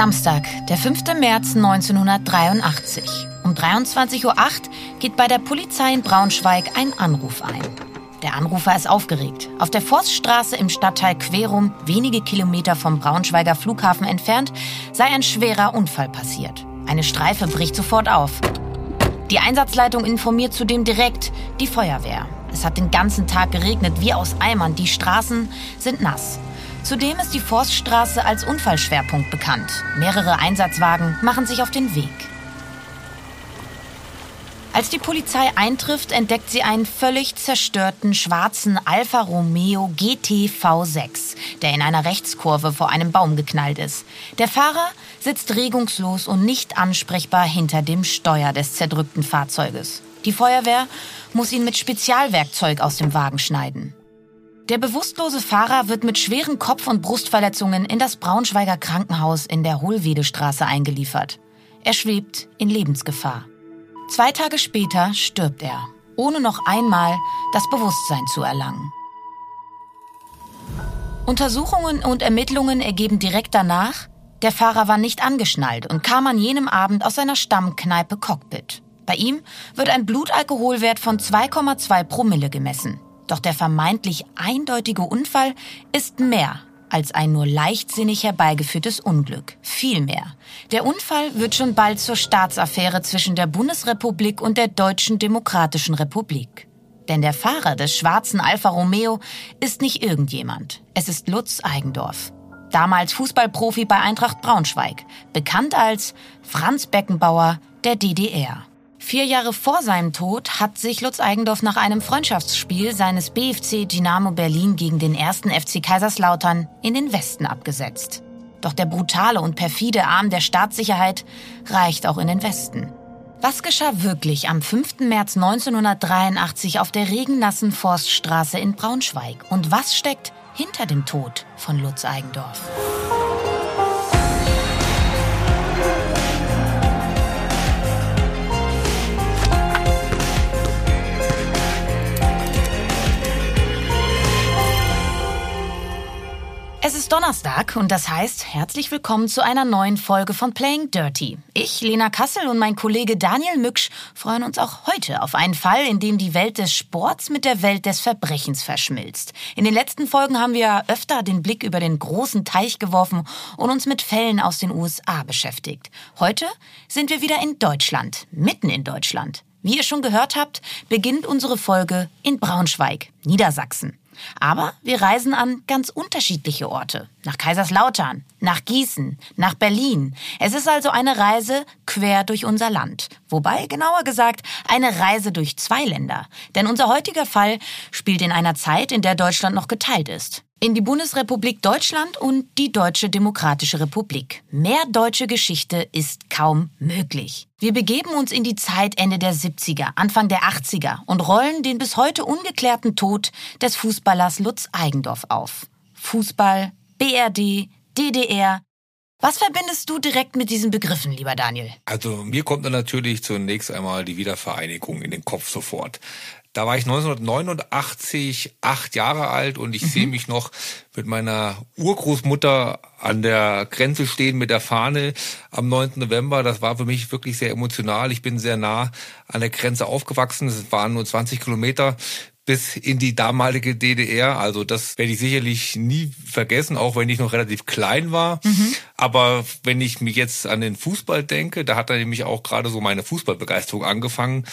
Samstag, der 5. März 1983. Um 23.08 Uhr geht bei der Polizei in Braunschweig ein Anruf ein. Der Anrufer ist aufgeregt. Auf der Forststraße im Stadtteil Querum, wenige Kilometer vom Braunschweiger Flughafen entfernt, sei ein schwerer Unfall passiert. Eine Streife bricht sofort auf. Die Einsatzleitung informiert zudem direkt die Feuerwehr. Es hat den ganzen Tag geregnet wie aus Eimern. Die Straßen sind nass. Zudem ist die Forststraße als Unfallschwerpunkt bekannt. Mehrere Einsatzwagen machen sich auf den Weg. Als die Polizei eintrifft, entdeckt sie einen völlig zerstörten schwarzen Alfa Romeo GT V6, der in einer Rechtskurve vor einem Baum geknallt ist. Der Fahrer sitzt regungslos und nicht ansprechbar hinter dem Steuer des zerdrückten Fahrzeuges. Die Feuerwehr muss ihn mit Spezialwerkzeug aus dem Wagen schneiden. Der bewusstlose Fahrer wird mit schweren Kopf- und Brustverletzungen in das Braunschweiger Krankenhaus in der Hohlwedestraße eingeliefert. Er schwebt in Lebensgefahr. Zwei Tage später stirbt er, ohne noch einmal das Bewusstsein zu erlangen. Untersuchungen und Ermittlungen ergeben direkt danach, der Fahrer war nicht angeschnallt und kam an jenem Abend aus seiner Stammkneipe Cockpit. Bei ihm wird ein Blutalkoholwert von 2,2 Promille gemessen. Doch der vermeintlich eindeutige Unfall ist mehr als ein nur leichtsinnig herbeigeführtes Unglück. Vielmehr. Der Unfall wird schon bald zur Staatsaffäre zwischen der Bundesrepublik und der Deutschen Demokratischen Republik. Denn der Fahrer des schwarzen Alfa Romeo ist nicht irgendjemand. Es ist Lutz Eigendorf. Damals Fußballprofi bei Eintracht Braunschweig. Bekannt als Franz Beckenbauer der DDR. Vier Jahre vor seinem Tod hat sich Lutz Eigendorf nach einem Freundschaftsspiel seines BFC Dynamo Berlin gegen den ersten FC Kaiserslautern in den Westen abgesetzt. Doch der brutale und perfide Arm der Staatssicherheit reicht auch in den Westen. Was geschah wirklich am 5. März 1983 auf der regennassen Forststraße in Braunschweig? Und was steckt hinter dem Tod von Lutz Eigendorf? Es ist Donnerstag und das heißt, herzlich willkommen zu einer neuen Folge von Playing Dirty. Ich, Lena Kassel und mein Kollege Daniel Mücksch freuen uns auch heute auf einen Fall, in dem die Welt des Sports mit der Welt des Verbrechens verschmilzt. In den letzten Folgen haben wir öfter den Blick über den großen Teich geworfen und uns mit Fällen aus den USA beschäftigt. Heute sind wir wieder in Deutschland, mitten in Deutschland. Wie ihr schon gehört habt, beginnt unsere Folge in Braunschweig, Niedersachsen. Aber wir reisen an ganz unterschiedliche Orte. Nach Kaiserslautern, nach Gießen, nach Berlin. Es ist also eine Reise quer durch unser Land. Wobei, genauer gesagt, eine Reise durch zwei Länder. Denn unser heutiger Fall spielt in einer Zeit, in der Deutschland noch geteilt ist in die Bundesrepublik Deutschland und die Deutsche Demokratische Republik. Mehr deutsche Geschichte ist kaum möglich. Wir begeben uns in die Zeit Ende der 70er, Anfang der 80er und rollen den bis heute ungeklärten Tod des Fußballers Lutz Eigendorf auf. Fußball, BRD, DDR. Was verbindest du direkt mit diesen Begriffen, lieber Daniel? Also mir kommt dann natürlich zunächst einmal die Wiedervereinigung in den Kopf sofort. Da war ich 1989 acht Jahre alt und ich mhm. sehe mich noch mit meiner Urgroßmutter an der Grenze stehen mit der Fahne am 9. November. Das war für mich wirklich sehr emotional. Ich bin sehr nah an der Grenze aufgewachsen. Es waren nur 20 Kilometer bis in die damalige DDR. Also das werde ich sicherlich nie vergessen, auch wenn ich noch relativ klein war. Mhm. Aber wenn ich mich jetzt an den Fußball denke, da hat dann nämlich auch gerade so meine Fußballbegeisterung angefangen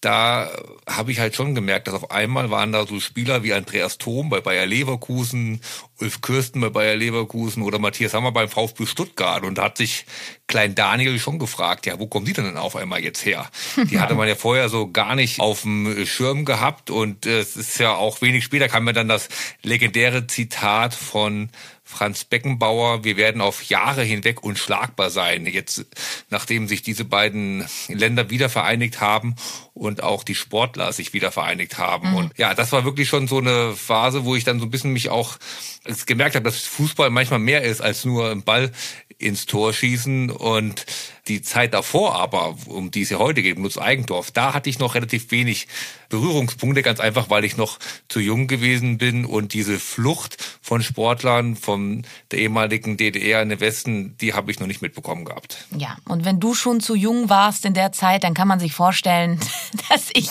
da habe ich halt schon gemerkt, dass auf einmal waren da so Spieler wie Andreas Thom bei Bayer Leverkusen, Ulf Kirsten bei Bayer Leverkusen oder Matthias Hammer beim VfB Stuttgart. Und da hat sich Klein Daniel schon gefragt, ja, wo kommen die denn auf einmal jetzt her? Die hatte man ja vorher so gar nicht auf dem Schirm gehabt. Und es ist ja auch wenig später kam mir dann das legendäre Zitat von Franz Beckenbauer, wir werden auf Jahre hinweg unschlagbar sein, jetzt nachdem sich diese beiden Länder wieder vereinigt haben und auch die Sportler sich wieder vereinigt haben. Mhm. Und ja, das war wirklich schon so eine Phase, wo ich dann so ein bisschen mich auch gemerkt habe, dass Fußball manchmal mehr ist als nur ein Ball ins Tor schießen und die Zeit davor aber, um die es ja heute geht, Lutz Eigendorf, da hatte ich noch relativ wenig Berührungspunkte, ganz einfach, weil ich noch zu jung gewesen bin und diese Flucht von Sportlern von der ehemaligen DDR in den Westen, die habe ich noch nicht mitbekommen gehabt. Ja, und wenn du schon zu jung warst in der Zeit, dann kann man sich vorstellen, dass ich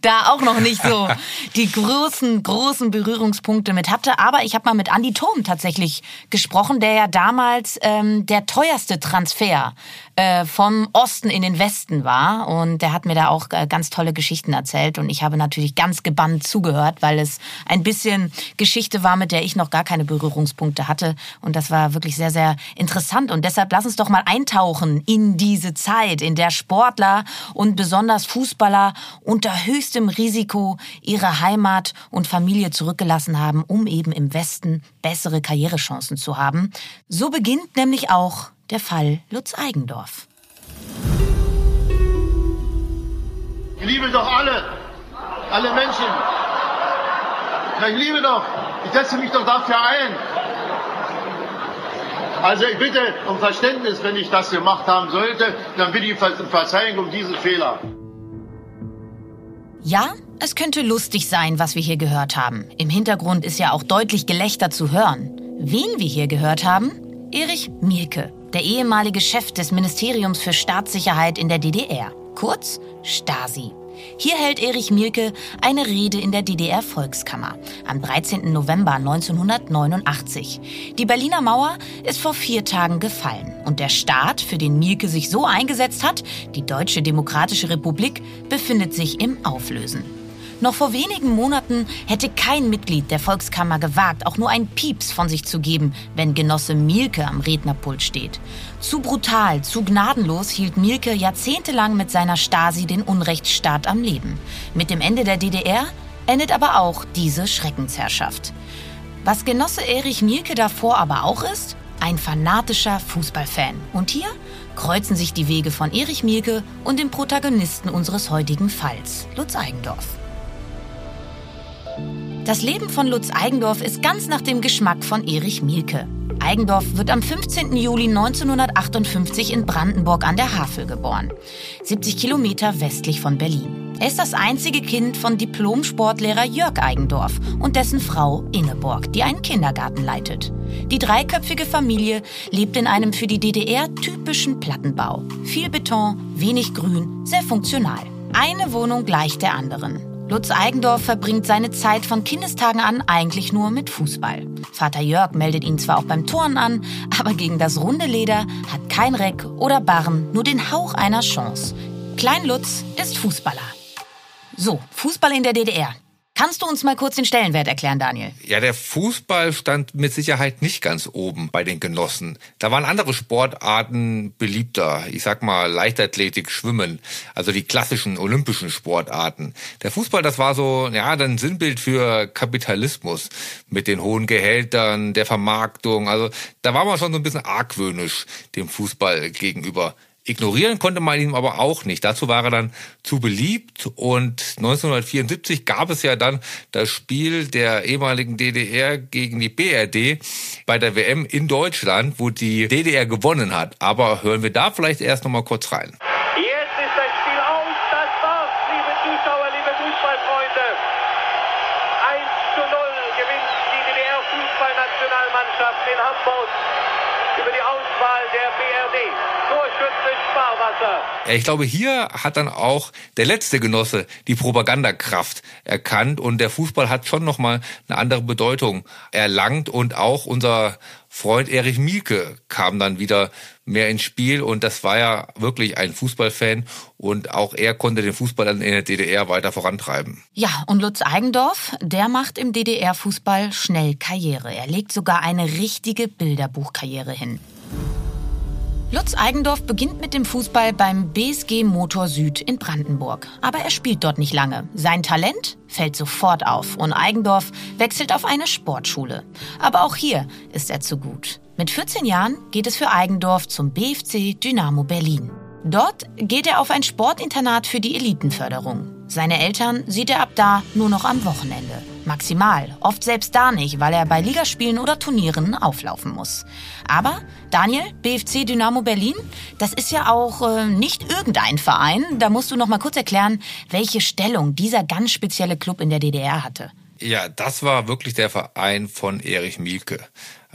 da auch noch nicht so die großen, großen Berührungspunkte mit hatte. Aber ich habe mal mit Andy Thom tatsächlich gesprochen, der ja damals ähm, der teuerste Transfer äh, vom Osten in den Westen war. Und der hat mir da auch äh, ganz tolle Geschichten erzählt. Und ich habe natürlich ganz gebannt zugehört, weil es ein bisschen Geschichte war, mit der ich noch gar keine Berührungspunkte hatte. Und das war wirklich sehr, sehr interessant. Und deshalb lass uns doch mal eintauchen in diese Zeit, in der Sportler und besonders Fußballer unter höchstem Risiko ihre Heimat und Familie zurückgelassen haben, um eben im Westen bessere Karrierechancen zu haben. So beginnt nämlich auch der Fall Lutz Eigendorf. Ich liebe doch alle, alle Menschen. Ja, ich liebe doch, ich setze mich doch dafür ein. Also ich bitte um Verständnis, wenn ich das gemacht haben sollte, dann bitte ich um Verzeihung um diesen Fehler. Ja, es könnte lustig sein, was wir hier gehört haben. Im Hintergrund ist ja auch deutlich Gelächter zu hören. Wen wir hier gehört haben? Erich Mielke, der ehemalige Chef des Ministeriums für Staatssicherheit in der DDR, kurz Stasi. Hier hält Erich Mielke eine Rede in der DDR-Volkskammer am 13. November 1989. Die Berliner Mauer ist vor vier Tagen gefallen und der Staat, für den Mielke sich so eingesetzt hat, die Deutsche Demokratische Republik, befindet sich im Auflösen. Noch vor wenigen Monaten hätte kein Mitglied der Volkskammer gewagt, auch nur ein Pieps von sich zu geben, wenn Genosse Mielke am Rednerpult steht. Zu brutal, zu gnadenlos hielt Mielke jahrzehntelang mit seiner Stasi den Unrechtsstaat am Leben. Mit dem Ende der DDR endet aber auch diese Schreckensherrschaft. Was Genosse Erich Mielke davor aber auch ist, ein fanatischer Fußballfan. Und hier kreuzen sich die Wege von Erich Mielke und dem Protagonisten unseres heutigen Falls, Lutz Eigendorf. Das Leben von Lutz Eigendorf ist ganz nach dem Geschmack von Erich Mielke. Eigendorf wird am 15. Juli 1958 in Brandenburg an der Havel geboren, 70 Kilometer westlich von Berlin. Er ist das einzige Kind von Diplom-Sportlehrer Jörg Eigendorf und dessen Frau Ingeborg, die einen Kindergarten leitet. Die dreiköpfige Familie lebt in einem für die DDR typischen Plattenbau. Viel Beton, wenig Grün, sehr funktional. Eine Wohnung gleicht der anderen. Lutz Eigendorf verbringt seine Zeit von Kindestagen an eigentlich nur mit Fußball. Vater Jörg meldet ihn zwar auch beim Turnen an, aber gegen das runde Leder hat kein Reck oder Barren nur den Hauch einer Chance. Klein Lutz ist Fußballer. So, Fußball in der DDR. Kannst du uns mal kurz den Stellenwert erklären, Daniel? Ja, der Fußball stand mit Sicherheit nicht ganz oben bei den Genossen. Da waren andere Sportarten beliebter. Ich sag mal Leichtathletik, Schwimmen, also die klassischen olympischen Sportarten. Der Fußball, das war so, ja, ein Sinnbild für Kapitalismus mit den hohen Gehältern, der Vermarktung. Also da war man schon so ein bisschen argwöhnisch dem Fußball gegenüber. Ignorieren konnte man ihn aber auch nicht. Dazu war er dann zu beliebt und 1974 gab es ja dann das Spiel der ehemaligen DDR gegen die BRD bei der WM in Deutschland, wo die DDR gewonnen hat. Aber hören wir da vielleicht erst noch mal kurz rein. Jetzt ist das Spiel aus, das war's, liebe Zuschauer, liebe Fußballfreunde. 1 zu 0 gewinnt die DDR-Fußballnationalmannschaft in Hamburg über die Auswahl der BRD. Torschütze Sparwasser. Ich glaube, hier hat dann auch der letzte Genosse die Propagandakraft erkannt und der Fußball hat schon nochmal eine andere Bedeutung erlangt und auch unser Freund Erich Mielke kam dann wieder mehr ins Spiel und das war ja wirklich ein Fußballfan und auch er konnte den Fußball dann in der DDR weiter vorantreiben. Ja, und Lutz Eigendorf, der macht im DDR-Fußball schnell Karriere. Er legt sogar eine richtige Bilderbuchkarriere hin. Lutz Eigendorf beginnt mit dem Fußball beim BSG Motor Süd in Brandenburg. Aber er spielt dort nicht lange. Sein Talent fällt sofort auf und Eigendorf wechselt auf eine Sportschule. Aber auch hier ist er zu gut. Mit 14 Jahren geht es für Eigendorf zum BFC Dynamo Berlin. Dort geht er auf ein Sportinternat für die Elitenförderung. Seine Eltern sieht er ab da nur noch am Wochenende. Maximal, oft selbst da nicht, weil er bei Ligaspielen oder Turnieren auflaufen muss. Aber Daniel, BFC Dynamo Berlin, das ist ja auch äh, nicht irgendein Verein. Da musst du noch mal kurz erklären, welche Stellung dieser ganz spezielle Club in der DDR hatte. Ja, das war wirklich der Verein von Erich Mielke.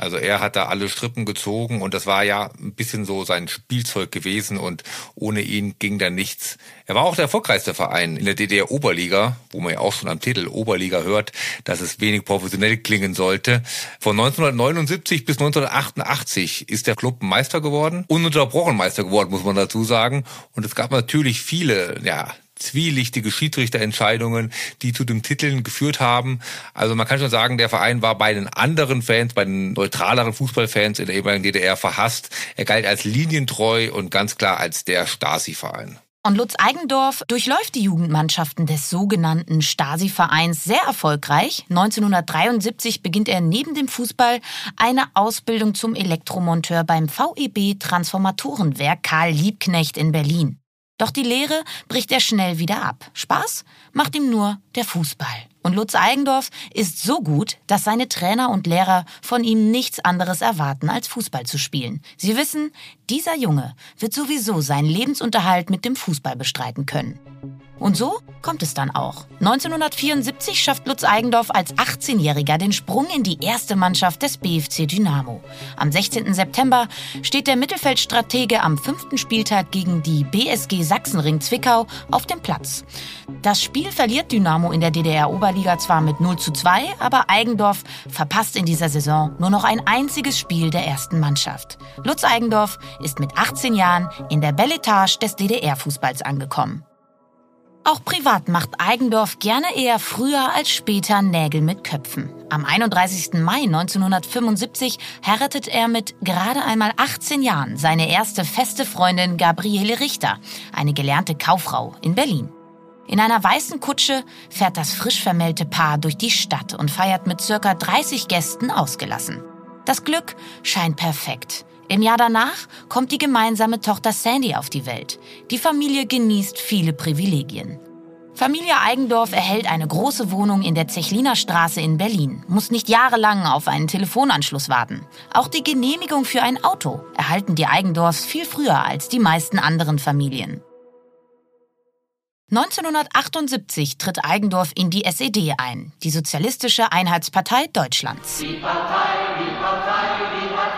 Also er hat da alle Strippen gezogen und das war ja ein bisschen so sein Spielzeug gewesen und ohne ihn ging da nichts. Er war auch der erfolgreichste Verein in der DDR Oberliga, wo man ja auch schon am Titel Oberliga hört, dass es wenig professionell klingen sollte. Von 1979 bis 1988 ist der Club Meister geworden, ununterbrochen Meister geworden, muss man dazu sagen. Und es gab natürlich viele, ja, zwielichtige Schiedsrichterentscheidungen, die zu den Titeln geführt haben. Also man kann schon sagen, der Verein war bei den anderen Fans, bei den neutraleren Fußballfans in der ehemaligen DDR verhasst. Er galt als linientreu und ganz klar als der Stasi-Verein. Und Lutz Eigendorf durchläuft die Jugendmannschaften des sogenannten Stasi-Vereins sehr erfolgreich. 1973 beginnt er neben dem Fußball eine Ausbildung zum Elektromonteur beim VEB Transformatorenwerk Karl Liebknecht in Berlin. Doch die Lehre bricht er schnell wieder ab. Spaß macht ihm nur der Fußball. Und Lutz Eigendorf ist so gut, dass seine Trainer und Lehrer von ihm nichts anderes erwarten, als Fußball zu spielen. Sie wissen, dieser Junge wird sowieso seinen Lebensunterhalt mit dem Fußball bestreiten können. Und so kommt es dann auch. 1974 schafft Lutz Eigendorf als 18-Jähriger den Sprung in die erste Mannschaft des BFC Dynamo. Am 16. September steht der Mittelfeldstratege am fünften Spieltag gegen die BSG Sachsenring Zwickau auf dem Platz. Das Spiel verliert Dynamo in der DDR-Oberliga zwar mit 0 zu 2, aber Eigendorf verpasst in dieser Saison nur noch ein einziges Spiel der ersten Mannschaft. Lutz Eigendorf ist mit 18 Jahren in der Belletage des DDR-Fußballs angekommen. Auch privat macht Eigendorf gerne eher früher als später Nägel mit Köpfen. Am 31. Mai 1975 heiratet er mit gerade einmal 18 Jahren seine erste feste Freundin Gabriele Richter, eine gelernte Kauffrau in Berlin. In einer weißen Kutsche fährt das frisch vermählte Paar durch die Stadt und feiert mit circa 30 Gästen ausgelassen. Das Glück scheint perfekt. Im Jahr danach kommt die gemeinsame Tochter Sandy auf die Welt. Die Familie genießt viele Privilegien. Familie Eigendorf erhält eine große Wohnung in der Zechliner Straße in Berlin, muss nicht jahrelang auf einen Telefonanschluss warten. Auch die Genehmigung für ein Auto erhalten die Eigendorfs viel früher als die meisten anderen Familien. 1978 tritt Eigendorf in die SED ein, die Sozialistische Einheitspartei Deutschlands. Die Partei, die Partei, die hat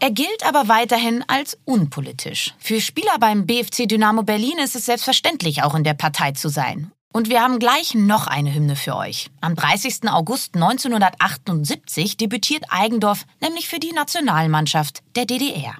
Er gilt aber weiterhin als unpolitisch. Für Spieler beim BFC Dynamo Berlin ist es selbstverständlich, auch in der Partei zu sein. Und wir haben gleich noch eine Hymne für euch. Am 30. August 1978 debütiert Eigendorf nämlich für die Nationalmannschaft der DDR.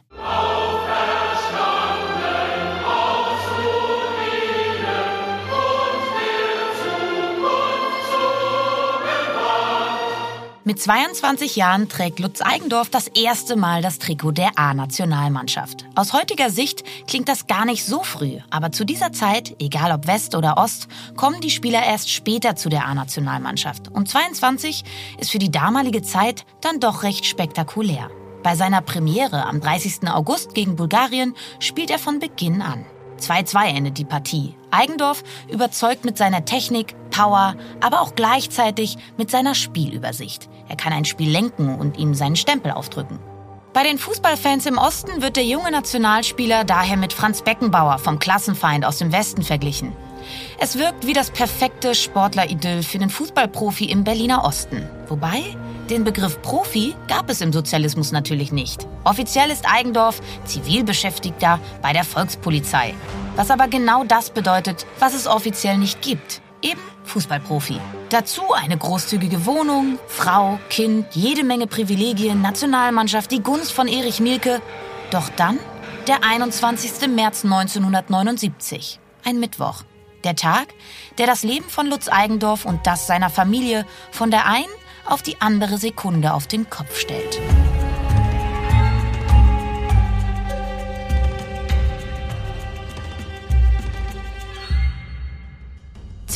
Mit 22 Jahren trägt Lutz Eigendorf das erste Mal das Trikot der A-Nationalmannschaft. Aus heutiger Sicht klingt das gar nicht so früh, aber zu dieser Zeit, egal ob West oder Ost, kommen die Spieler erst später zu der A-Nationalmannschaft. Und 22 ist für die damalige Zeit dann doch recht spektakulär. Bei seiner Premiere am 30. August gegen Bulgarien spielt er von Beginn an. 2-2 endet die Partie. Eigendorf überzeugt mit seiner Technik, Power, aber auch gleichzeitig mit seiner Spielübersicht. Er kann ein Spiel lenken und ihm seinen Stempel aufdrücken. Bei den Fußballfans im Osten wird der junge Nationalspieler daher mit Franz Beckenbauer vom Klassenfeind aus dem Westen verglichen. Es wirkt wie das perfekte Sportleridyll für den Fußballprofi im Berliner Osten. Wobei, den Begriff Profi gab es im Sozialismus natürlich nicht. Offiziell ist Eigendorf Zivilbeschäftigter bei der Volkspolizei. Was aber genau das bedeutet, was es offiziell nicht gibt. Eben Fußballprofi. Dazu eine großzügige Wohnung, Frau, Kind, jede Menge Privilegien, Nationalmannschaft, die Gunst von Erich Mielke. Doch dann der 21. März 1979, ein Mittwoch. Der Tag, der das Leben von Lutz Eigendorf und das seiner Familie von der einen auf die andere Sekunde auf den Kopf stellt.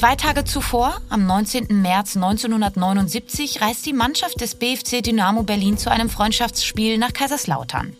Zwei Tage zuvor, am 19. März 1979, reist die Mannschaft des BFC Dynamo Berlin zu einem Freundschaftsspiel nach Kaiserslautern.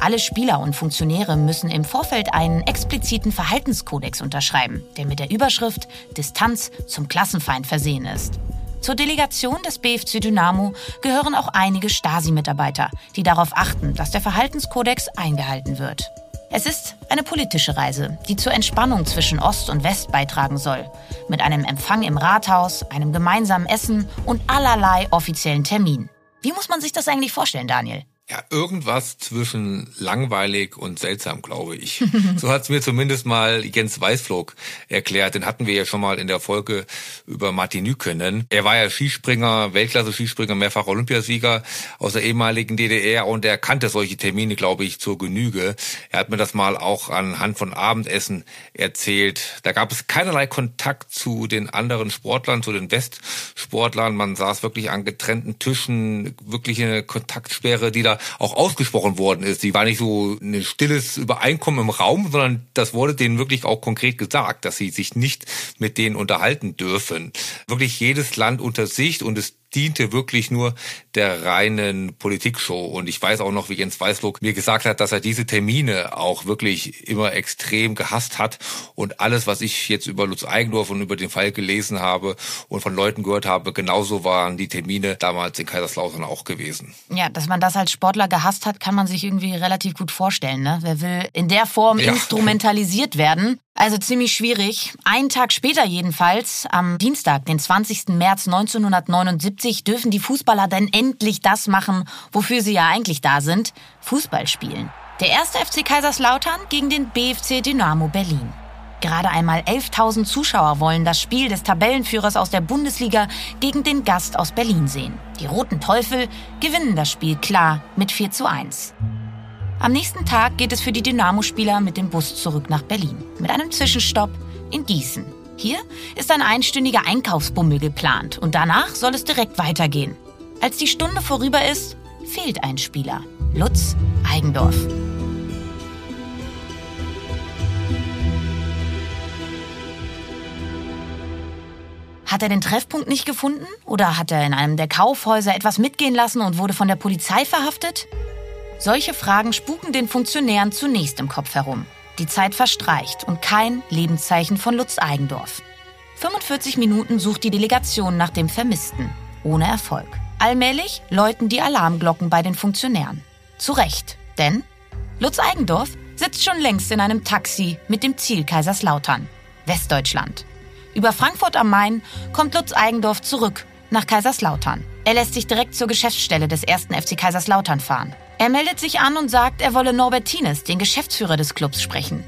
Alle Spieler und Funktionäre müssen im Vorfeld einen expliziten Verhaltenskodex unterschreiben, der mit der Überschrift Distanz zum Klassenfeind versehen ist. Zur Delegation des BFC Dynamo gehören auch einige Stasi-Mitarbeiter, die darauf achten, dass der Verhaltenskodex eingehalten wird. Es ist eine politische Reise, die zur Entspannung zwischen Ost und West beitragen soll. Mit einem Empfang im Rathaus, einem gemeinsamen Essen und allerlei offiziellen Terminen. Wie muss man sich das eigentlich vorstellen, Daniel? Ja, irgendwas zwischen langweilig und seltsam, glaube ich. so hat's mir zumindest mal Jens Weißflog erklärt. Den hatten wir ja schon mal in der Folge über Martin Nykenen. Er war ja Skispringer, Weltklasse-Skispringer, mehrfach Olympiasieger aus der ehemaligen DDR und er kannte solche Termine, glaube ich, zur Genüge. Er hat mir das mal auch anhand von Abendessen erzählt. Da gab es keinerlei Kontakt zu den anderen Sportlern, zu den Westsportlern. Man saß wirklich an getrennten Tischen, wirklich eine Kontaktsperre, die da auch ausgesprochen worden ist. Die war nicht so ein stilles Übereinkommen im Raum, sondern das wurde denen wirklich auch konkret gesagt, dass sie sich nicht mit denen unterhalten dürfen. Wirklich jedes Land unter sich und es diente wirklich nur der reinen Politikshow. Und ich weiß auch noch, wie Jens Weißlock mir gesagt hat, dass er diese Termine auch wirklich immer extrem gehasst hat. Und alles, was ich jetzt über Lutz Eigendorf und über den Fall gelesen habe und von Leuten gehört habe, genauso waren die Termine damals in Kaiserslautern auch gewesen. Ja, dass man das als Sportler gehasst hat, kann man sich irgendwie relativ gut vorstellen. Ne? Wer will in der Form ja. instrumentalisiert werden? Also ziemlich schwierig. Einen Tag später jedenfalls, am Dienstag, den 20. März 1979, dürfen die Fußballer dann endlich das machen, wofür sie ja eigentlich da sind, Fußball spielen. Der erste FC Kaiserslautern gegen den BFC Dynamo Berlin. Gerade einmal 11.000 Zuschauer wollen das Spiel des Tabellenführers aus der Bundesliga gegen den Gast aus Berlin sehen. Die Roten Teufel gewinnen das Spiel klar mit 4 zu 1. Am nächsten Tag geht es für die Dynamo-Spieler mit dem Bus zurück nach Berlin. Mit einem Zwischenstopp in Gießen. Hier ist ein einstündiger Einkaufsbummel geplant und danach soll es direkt weitergehen. Als die Stunde vorüber ist, fehlt ein Spieler. Lutz Eigendorf. Hat er den Treffpunkt nicht gefunden? Oder hat er in einem der Kaufhäuser etwas mitgehen lassen und wurde von der Polizei verhaftet? Solche Fragen spuken den Funktionären zunächst im Kopf herum. Die Zeit verstreicht und kein Lebenszeichen von Lutz Eigendorf. 45 Minuten sucht die Delegation nach dem Vermissten. Ohne Erfolg. Allmählich läuten die Alarmglocken bei den Funktionären. Zu Recht, denn Lutz Eigendorf sitzt schon längst in einem Taxi mit dem Ziel Kaiserslautern, Westdeutschland. Über Frankfurt am Main kommt Lutz Eigendorf zurück nach Kaiserslautern. Er lässt sich direkt zur Geschäftsstelle des ersten FC Kaiserslautern fahren. Er meldet sich an und sagt, er wolle Norbert Tienes, den Geschäftsführer des Clubs, sprechen.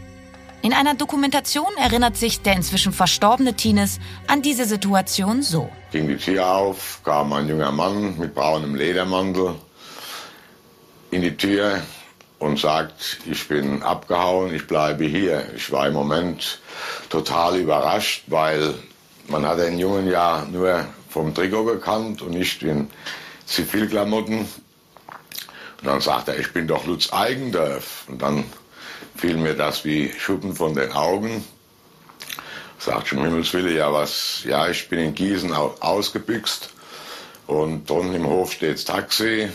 In einer Dokumentation erinnert sich der inzwischen verstorbene Tienes an diese Situation so. Ging die Tür auf, kam ein junger Mann mit braunem Ledermantel in die Tür und sagt, ich bin abgehauen, ich bleibe hier. Ich war im Moment total überrascht, weil man hat den Jungen ja nur vom Trikot gekannt und nicht in Zivilklamotten. Und dann sagt er, ich bin doch Lutz Eigendorf. Und dann fiel mir das wie Schuppen von den Augen. Sagt schon, Himmels Willi, ja was, ja, ich bin in Gießen ausgebüxt und drunten im Hof steht's Taxi.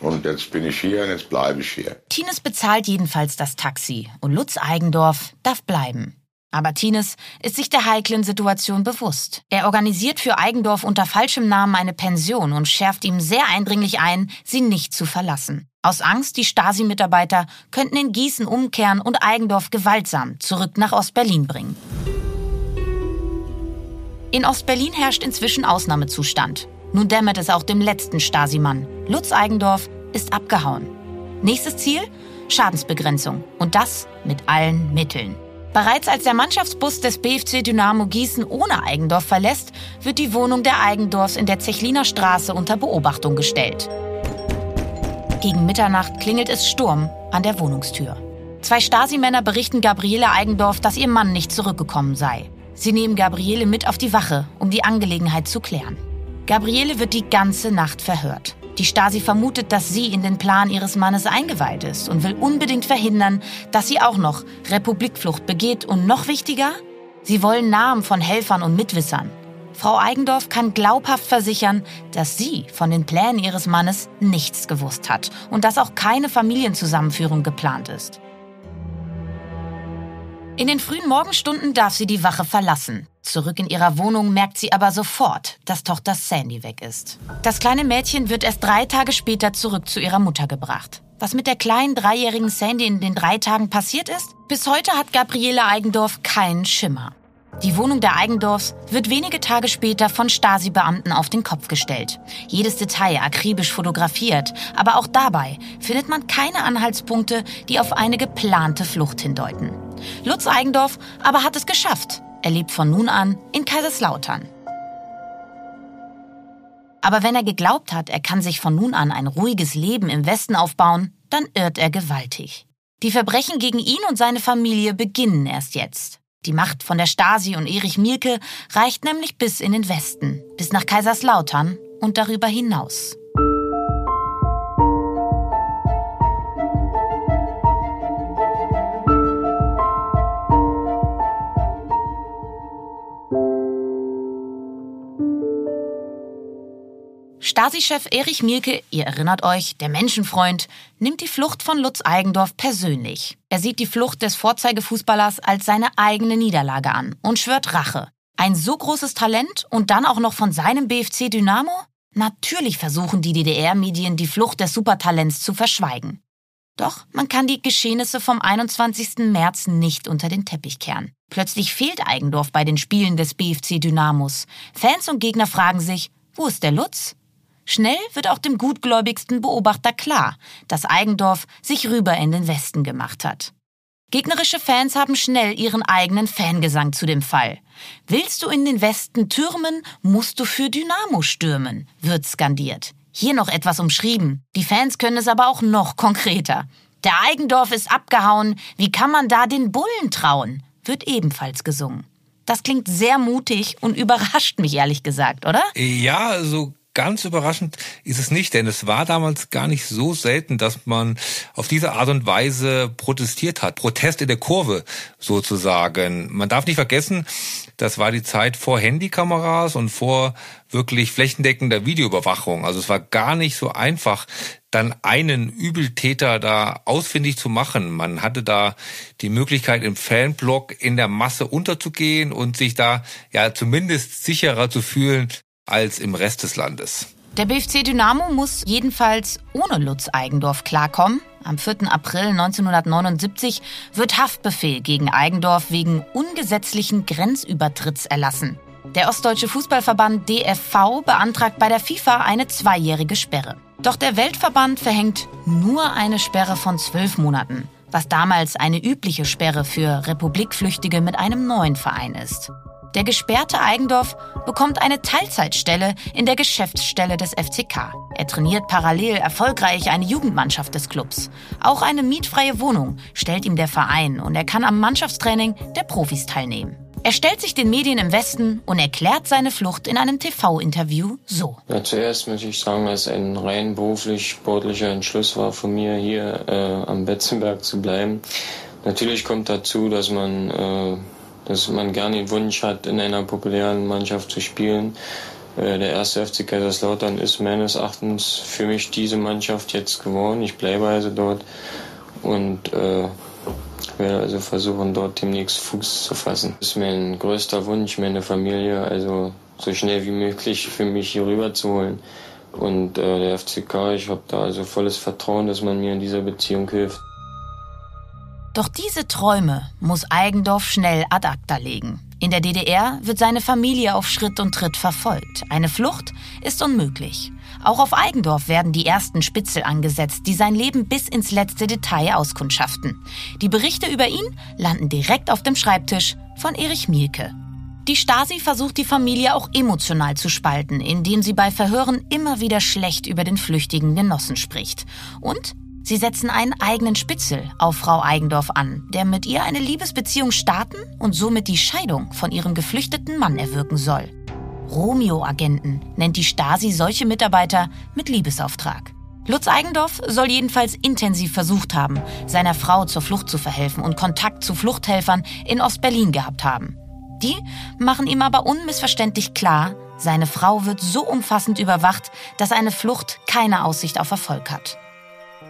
Und jetzt bin ich hier und jetzt bleibe ich hier. Tines bezahlt jedenfalls das Taxi und Lutz Eigendorf darf bleiben. Aber Tines ist sich der heiklen Situation bewusst. Er organisiert für Eigendorf unter falschem Namen eine Pension und schärft ihm sehr eindringlich ein, sie nicht zu verlassen. Aus Angst, die Stasi-Mitarbeiter könnten in Gießen umkehren und Eigendorf gewaltsam zurück nach Ostberlin bringen. In Ostberlin herrscht inzwischen Ausnahmezustand. Nun dämmert es auch dem letzten Stasi-Mann. Lutz Eigendorf ist abgehauen. Nächstes Ziel? Schadensbegrenzung. Und das mit allen Mitteln. Bereits als der Mannschaftsbus des BFC Dynamo Gießen ohne Eigendorf verlässt, wird die Wohnung der Eigendorfs in der Zechliner Straße unter Beobachtung gestellt. Gegen Mitternacht klingelt es Sturm an der Wohnungstür. Zwei Stasi-Männer berichten Gabriele Eigendorf, dass ihr Mann nicht zurückgekommen sei. Sie nehmen Gabriele mit auf die Wache, um die Angelegenheit zu klären. Gabriele wird die ganze Nacht verhört. Die Stasi vermutet, dass sie in den Plan ihres Mannes eingeweiht ist und will unbedingt verhindern, dass sie auch noch Republikflucht begeht und noch wichtiger, sie wollen Namen von Helfern und Mitwissern. Frau Eigendorf kann glaubhaft versichern, dass sie von den Plänen ihres Mannes nichts gewusst hat und dass auch keine Familienzusammenführung geplant ist. In den frühen Morgenstunden darf sie die Wache verlassen. Zurück in ihrer Wohnung merkt sie aber sofort, dass Tochter Sandy weg ist. Das kleine Mädchen wird erst drei Tage später zurück zu ihrer Mutter gebracht. Was mit der kleinen dreijährigen Sandy in den drei Tagen passiert ist? Bis heute hat Gabriele Eigendorf keinen Schimmer. Die Wohnung der Eigendorfs wird wenige Tage später von Stasi-Beamten auf den Kopf gestellt. Jedes Detail akribisch fotografiert, aber auch dabei findet man keine Anhaltspunkte, die auf eine geplante Flucht hindeuten. Lutz Eigendorf aber hat es geschafft. Er lebt von nun an in Kaiserslautern. Aber wenn er geglaubt hat, er kann sich von nun an ein ruhiges Leben im Westen aufbauen, dann irrt er gewaltig. Die Verbrechen gegen ihn und seine Familie beginnen erst jetzt. Die Macht von der Stasi und Erich Mielke reicht nämlich bis in den Westen, bis nach Kaiserslautern und darüber hinaus. Stasi-Chef Erich Mielke, ihr erinnert euch, der Menschenfreund, nimmt die Flucht von Lutz Eigendorf persönlich. Er sieht die Flucht des Vorzeigefußballers als seine eigene Niederlage an und schwört Rache. Ein so großes Talent und dann auch noch von seinem BFC Dynamo? Natürlich versuchen die DDR-Medien die Flucht des Supertalents zu verschweigen. Doch man kann die Geschehnisse vom 21. März nicht unter den Teppich kehren. Plötzlich fehlt Eigendorf bei den Spielen des BFC Dynamos. Fans und Gegner fragen sich, wo ist der Lutz? Schnell wird auch dem gutgläubigsten Beobachter klar, dass Eigendorf sich rüber in den Westen gemacht hat. Gegnerische Fans haben schnell ihren eigenen Fangesang zu dem Fall. Willst du in den Westen türmen, musst du für Dynamo stürmen, wird skandiert. Hier noch etwas umschrieben. Die Fans können es aber auch noch konkreter. Der Eigendorf ist abgehauen, wie kann man da den Bullen trauen? wird ebenfalls gesungen. Das klingt sehr mutig und überrascht mich ehrlich gesagt, oder? Ja, so ganz überraschend ist es nicht, denn es war damals gar nicht so selten, dass man auf diese Art und Weise protestiert hat. Protest in der Kurve sozusagen. Man darf nicht vergessen, das war die Zeit vor Handykameras und vor wirklich flächendeckender Videoüberwachung. Also es war gar nicht so einfach, dann einen Übeltäter da ausfindig zu machen. Man hatte da die Möglichkeit, im Fanblock in der Masse unterzugehen und sich da ja zumindest sicherer zu fühlen, als im Rest des Landes. Der BFC Dynamo muss jedenfalls ohne Lutz Eigendorf klarkommen. Am 4. April 1979 wird Haftbefehl gegen Eigendorf wegen ungesetzlichen Grenzübertritts erlassen. Der Ostdeutsche Fußballverband DFV beantragt bei der FIFA eine zweijährige Sperre. Doch der Weltverband verhängt nur eine Sperre von zwölf Monaten, was damals eine übliche Sperre für Republikflüchtige mit einem neuen Verein ist. Der gesperrte Eigendorf bekommt eine Teilzeitstelle in der Geschäftsstelle des FCK. Er trainiert parallel erfolgreich eine Jugendmannschaft des Clubs. Auch eine mietfreie Wohnung stellt ihm der Verein und er kann am Mannschaftstraining der Profis teilnehmen. Er stellt sich den Medien im Westen und erklärt seine Flucht in einem TV-Interview so. Ja, zuerst muss ich sagen, dass ein rein beruflich sportlicher Entschluss war von mir, hier äh, am Betzenberg zu bleiben. Natürlich kommt dazu, dass man äh, dass man gerne den Wunsch hat, in einer populären Mannschaft zu spielen. Äh, der erste FC Kaiserslautern ist meines Erachtens für mich diese Mannschaft jetzt geworden. Ich bleibe also dort und äh, werde also versuchen, dort demnächst Fuß zu fassen. Das ist mein größter Wunsch, meine Familie also so schnell wie möglich für mich hier rüber zu holen. Und äh, der FCK, ich habe da also volles Vertrauen, dass man mir in dieser Beziehung hilft. Doch diese Träume muss Eigendorf schnell ad acta legen. In der DDR wird seine Familie auf Schritt und Tritt verfolgt. Eine Flucht ist unmöglich. Auch auf Eigendorf werden die ersten Spitzel angesetzt, die sein Leben bis ins letzte Detail auskundschaften. Die Berichte über ihn landen direkt auf dem Schreibtisch von Erich Mielke. Die Stasi versucht die Familie auch emotional zu spalten, indem sie bei Verhören immer wieder schlecht über den flüchtigen Genossen spricht. Und Sie setzen einen eigenen Spitzel auf Frau Eigendorf an, der mit ihr eine Liebesbeziehung starten und somit die Scheidung von ihrem geflüchteten Mann erwirken soll. Romeo-Agenten nennt die Stasi solche Mitarbeiter mit Liebesauftrag. Lutz Eigendorf soll jedenfalls intensiv versucht haben, seiner Frau zur Flucht zu verhelfen und Kontakt zu Fluchthelfern in Ostberlin gehabt haben. Die machen ihm aber unmissverständlich klar, seine Frau wird so umfassend überwacht, dass eine Flucht keine Aussicht auf Erfolg hat.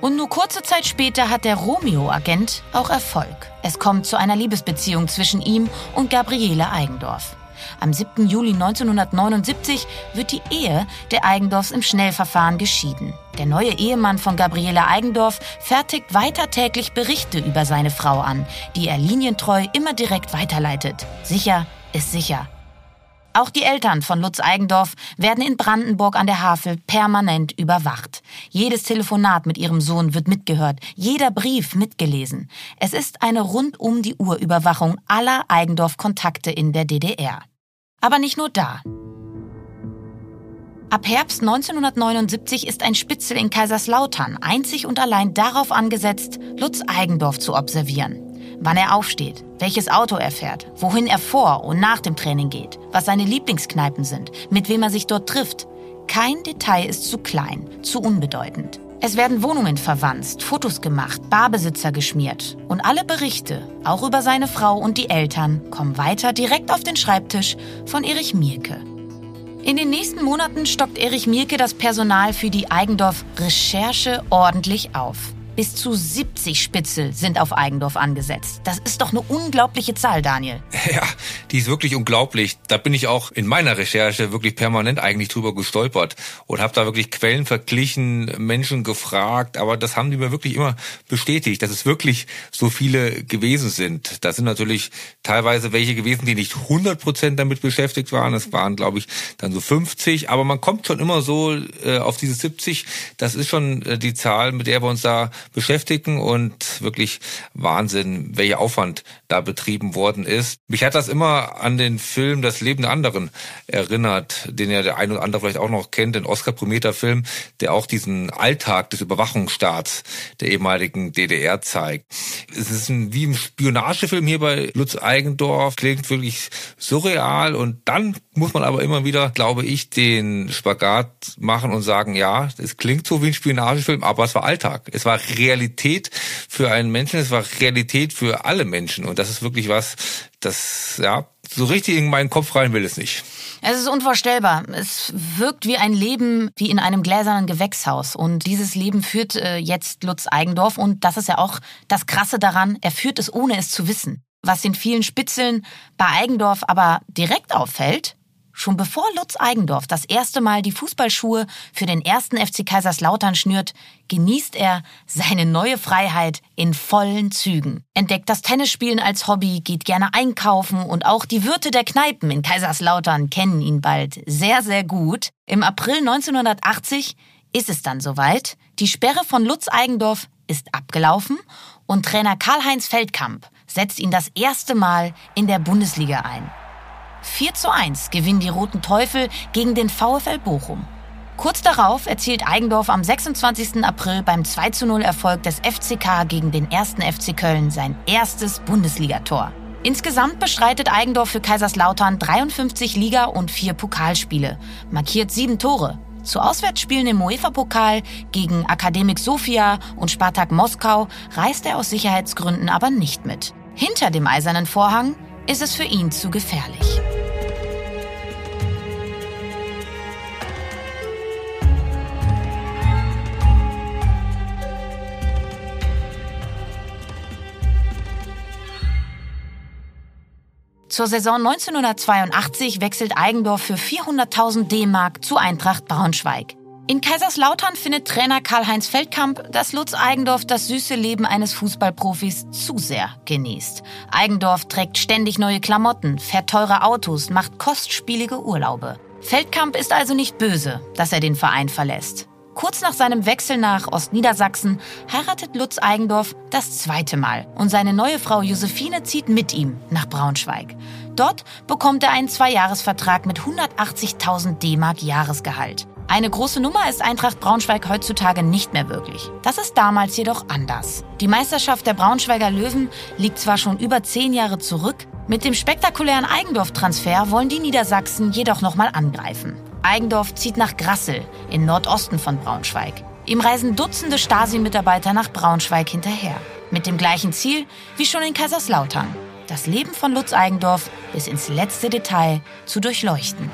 Und nur kurze Zeit später hat der Romeo-Agent auch Erfolg. Es kommt zu einer Liebesbeziehung zwischen ihm und Gabriele Eigendorf. Am 7. Juli 1979 wird die Ehe der Eigendorfs im Schnellverfahren geschieden. Der neue Ehemann von Gabriele Eigendorf fertigt weiter täglich Berichte über seine Frau an, die er linientreu immer direkt weiterleitet. Sicher ist sicher. Auch die Eltern von Lutz Eigendorf werden in Brandenburg an der Havel permanent überwacht. Jedes Telefonat mit ihrem Sohn wird mitgehört, jeder Brief mitgelesen. Es ist eine rundum die Uhr Überwachung aller Eigendorf-Kontakte in der DDR. Aber nicht nur da. Ab Herbst 1979 ist ein Spitzel in Kaiserslautern einzig und allein darauf angesetzt, Lutz Eigendorf zu observieren. Wann er aufsteht, welches Auto er fährt, wohin er vor und nach dem Training geht, was seine Lieblingskneipen sind, mit wem er sich dort trifft. Kein Detail ist zu klein, zu unbedeutend. Es werden Wohnungen verwanzt, Fotos gemacht, Barbesitzer geschmiert und alle Berichte, auch über seine Frau und die Eltern, kommen weiter direkt auf den Schreibtisch von Erich Mielke. In den nächsten Monaten stockt Erich Mielke das Personal für die Eigendorf Recherche ordentlich auf. Bis zu 70 Spitzel sind auf Eigendorf angesetzt. Das ist doch eine unglaubliche Zahl, Daniel. Ja, die ist wirklich unglaublich. Da bin ich auch in meiner Recherche wirklich permanent eigentlich drüber gestolpert und habe da wirklich Quellen verglichen, Menschen gefragt, aber das haben die mir wirklich immer bestätigt, dass es wirklich so viele gewesen sind. Da sind natürlich teilweise welche gewesen, die nicht 100 Prozent damit beschäftigt waren. Es waren, glaube ich, dann so 50, aber man kommt schon immer so äh, auf diese 70. Das ist schon äh, die Zahl, mit der wir uns da beschäftigen und wirklich Wahnsinn, welcher Aufwand da betrieben worden ist. Mich hat das immer an den Film Das Leben der anderen erinnert, den ja der eine oder andere vielleicht auch noch kennt, den Oscar Prometer Film, der auch diesen Alltag des Überwachungsstaats der ehemaligen DDR zeigt. Es ist ein, wie ein Spionagefilm hier bei Lutz Eigendorf, klingt wirklich surreal und dann muss man aber immer wieder, glaube ich, den Spagat machen und sagen, ja, es klingt so wie ein Spionagefilm, aber es war Alltag. Es war Realität für einen Menschen, es war Realität für alle Menschen. Und das ist wirklich was, das, ja, so richtig in meinen Kopf rein will es nicht. Es ist unvorstellbar. Es wirkt wie ein Leben wie in einem gläsernen Gewächshaus. Und dieses Leben führt äh, jetzt Lutz Eigendorf. Und das ist ja auch das Krasse daran. Er führt es, ohne es zu wissen. Was den vielen Spitzeln bei Eigendorf aber direkt auffällt, Schon bevor Lutz Eigendorf das erste Mal die Fußballschuhe für den ersten FC Kaiserslautern schnürt, genießt er seine neue Freiheit in vollen Zügen. Entdeckt das Tennisspielen als Hobby, geht gerne einkaufen und auch die Wirte der Kneipen in Kaiserslautern kennen ihn bald sehr, sehr gut. Im April 1980 ist es dann soweit. Die Sperre von Lutz Eigendorf ist abgelaufen und Trainer Karl-Heinz Feldkamp setzt ihn das erste Mal in der Bundesliga ein. 4 zu 1 gewinnen die Roten Teufel gegen den VfL Bochum. Kurz darauf erzielt Eigendorf am 26. April beim 2 zu 0 Erfolg des FCK gegen den 1. FC Köln sein erstes Bundesligator. Insgesamt bestreitet Eigendorf für Kaiserslautern 53 Liga- und 4 Pokalspiele, markiert 7 Tore. Zu Auswärtsspielen im UEFA-Pokal gegen Akademik Sofia und Spartak Moskau reist er aus Sicherheitsgründen aber nicht mit. Hinter dem eisernen Vorhang ist es für ihn zu gefährlich. Zur Saison 1982 wechselt Eigendorf für 400.000 D-Mark zu Eintracht Braunschweig. In Kaiserslautern findet Trainer Karl-Heinz Feldkamp, dass Lutz Eigendorf das süße Leben eines Fußballprofis zu sehr genießt. Eigendorf trägt ständig neue Klamotten, fährt teure Autos, macht kostspielige Urlaube. Feldkamp ist also nicht böse, dass er den Verein verlässt. Kurz nach seinem Wechsel nach Ostniedersachsen heiratet Lutz Eigendorf das zweite Mal und seine neue Frau Josephine zieht mit ihm nach Braunschweig. Dort bekommt er einen Zweijahresvertrag mit 180.000 D-Mark Jahresgehalt. Eine große Nummer ist Eintracht Braunschweig heutzutage nicht mehr wirklich. Das ist damals jedoch anders. Die Meisterschaft der Braunschweiger Löwen liegt zwar schon über zehn Jahre zurück, mit dem spektakulären Eigendorf-Transfer wollen die Niedersachsen jedoch nochmal angreifen. Eigendorf zieht nach Grassel im Nordosten von Braunschweig. Ihm reisen Dutzende Stasi-Mitarbeiter nach Braunschweig hinterher. Mit dem gleichen Ziel wie schon in Kaiserslautern. Das Leben von Lutz Eigendorf bis ins letzte Detail zu durchleuchten.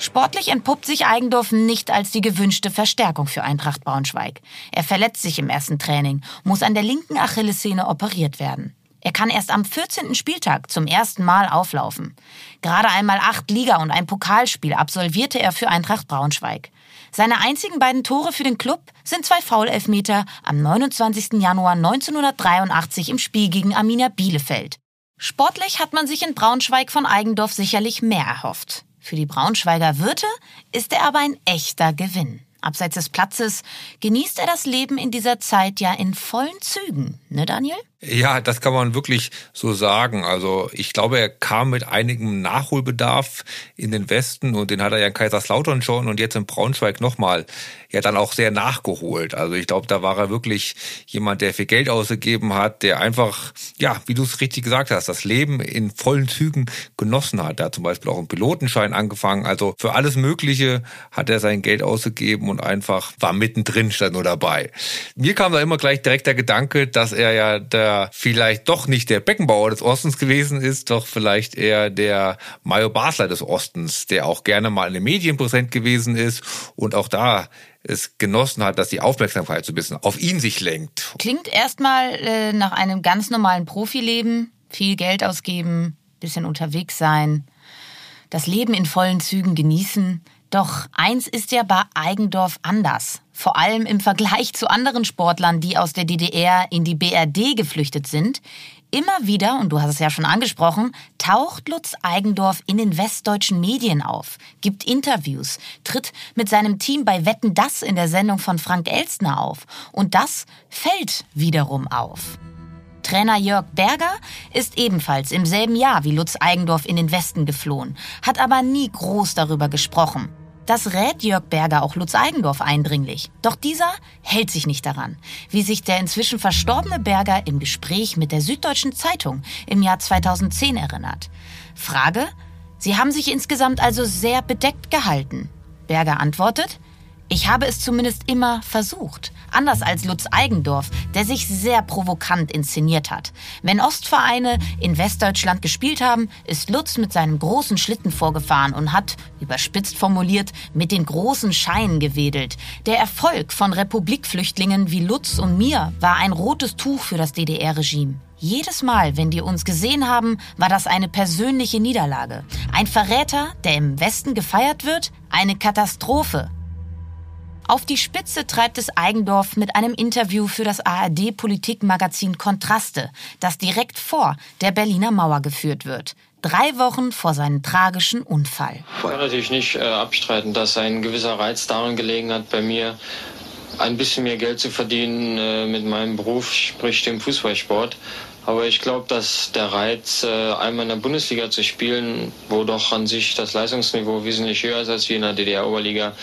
Sportlich entpuppt sich Eigendorf nicht als die gewünschte Verstärkung für Eintracht Braunschweig. Er verletzt sich im ersten Training, muss an der linken Achillessehne operiert werden. Er kann erst am 14. Spieltag zum ersten Mal auflaufen. Gerade einmal acht Liga- und ein Pokalspiel absolvierte er für Eintracht Braunschweig. Seine einzigen beiden Tore für den Club sind zwei Foulelfmeter am 29. Januar 1983 im Spiel gegen Arminia Bielefeld. Sportlich hat man sich in Braunschweig von Eigendorf sicherlich mehr erhofft. Für die Braunschweiger Wirte ist er aber ein echter Gewinn. Abseits des Platzes genießt er das Leben in dieser Zeit ja in vollen Zügen, ne Daniel? Ja, das kann man wirklich so sagen. Also ich glaube, er kam mit einigem Nachholbedarf in den Westen und den hat er ja in Kaiserslautern schon und jetzt in Braunschweig nochmal ja dann auch sehr nachgeholt. Also ich glaube, da war er wirklich jemand, der viel Geld ausgegeben hat, der einfach, ja, wie du es richtig gesagt hast, das Leben in vollen Zügen genossen hat. Er hat zum Beispiel auch einen Pilotenschein angefangen. Also für alles Mögliche hat er sein Geld ausgegeben und einfach war mittendrin, statt nur dabei. Mir kam da immer gleich direkt der Gedanke, dass er ja der vielleicht doch nicht der Beckenbauer des Ostens gewesen ist, doch vielleicht eher der Mario Basler des Ostens, der auch gerne mal in den Medien präsent gewesen ist und auch da es genossen hat, dass die Aufmerksamkeit so ein bisschen auf ihn sich lenkt. Klingt erstmal äh, nach einem ganz normalen Profileben, viel Geld ausgeben, bisschen unterwegs sein, das Leben in vollen Zügen genießen. Doch eins ist ja bei Eigendorf anders. Vor allem im Vergleich zu anderen Sportlern, die aus der DDR in die BRD geflüchtet sind. Immer wieder, und du hast es ja schon angesprochen, taucht Lutz Eigendorf in den westdeutschen Medien auf, gibt Interviews, tritt mit seinem Team bei Wetten das in der Sendung von Frank Elstner auf. Und das fällt wiederum auf. Trainer Jörg Berger ist ebenfalls im selben Jahr wie Lutz Eigendorf in den Westen geflohen, hat aber nie groß darüber gesprochen. Das rät Jörg Berger auch Lutz Eigendorf eindringlich. Doch dieser hält sich nicht daran, wie sich der inzwischen verstorbene Berger im Gespräch mit der Süddeutschen Zeitung im Jahr 2010 erinnert. Frage, Sie haben sich insgesamt also sehr bedeckt gehalten. Berger antwortet, ich habe es zumindest immer versucht. Anders als Lutz Eigendorf, der sich sehr provokant inszeniert hat. Wenn Ostvereine in Westdeutschland gespielt haben, ist Lutz mit seinem großen Schlitten vorgefahren und hat, überspitzt formuliert, mit den großen Scheinen gewedelt. Der Erfolg von Republikflüchtlingen wie Lutz und mir war ein rotes Tuch für das DDR-Regime. Jedes Mal, wenn die uns gesehen haben, war das eine persönliche Niederlage. Ein Verräter, der im Westen gefeiert wird, eine Katastrophe. Auf die Spitze treibt es Eigendorf mit einem Interview für das ARD-Politikmagazin Kontraste, das direkt vor der Berliner Mauer geführt wird. Drei Wochen vor seinem tragischen Unfall. Ich kann natürlich nicht äh, abstreiten, dass ein gewisser Reiz darin gelegen hat, bei mir ein bisschen mehr Geld zu verdienen äh, mit meinem Beruf, sprich dem Fußballsport. Aber ich glaube, dass der Reiz, äh, einmal in der Bundesliga zu spielen, wo doch an sich das Leistungsniveau wesentlich höher ist als wie in der DDR-Oberliga,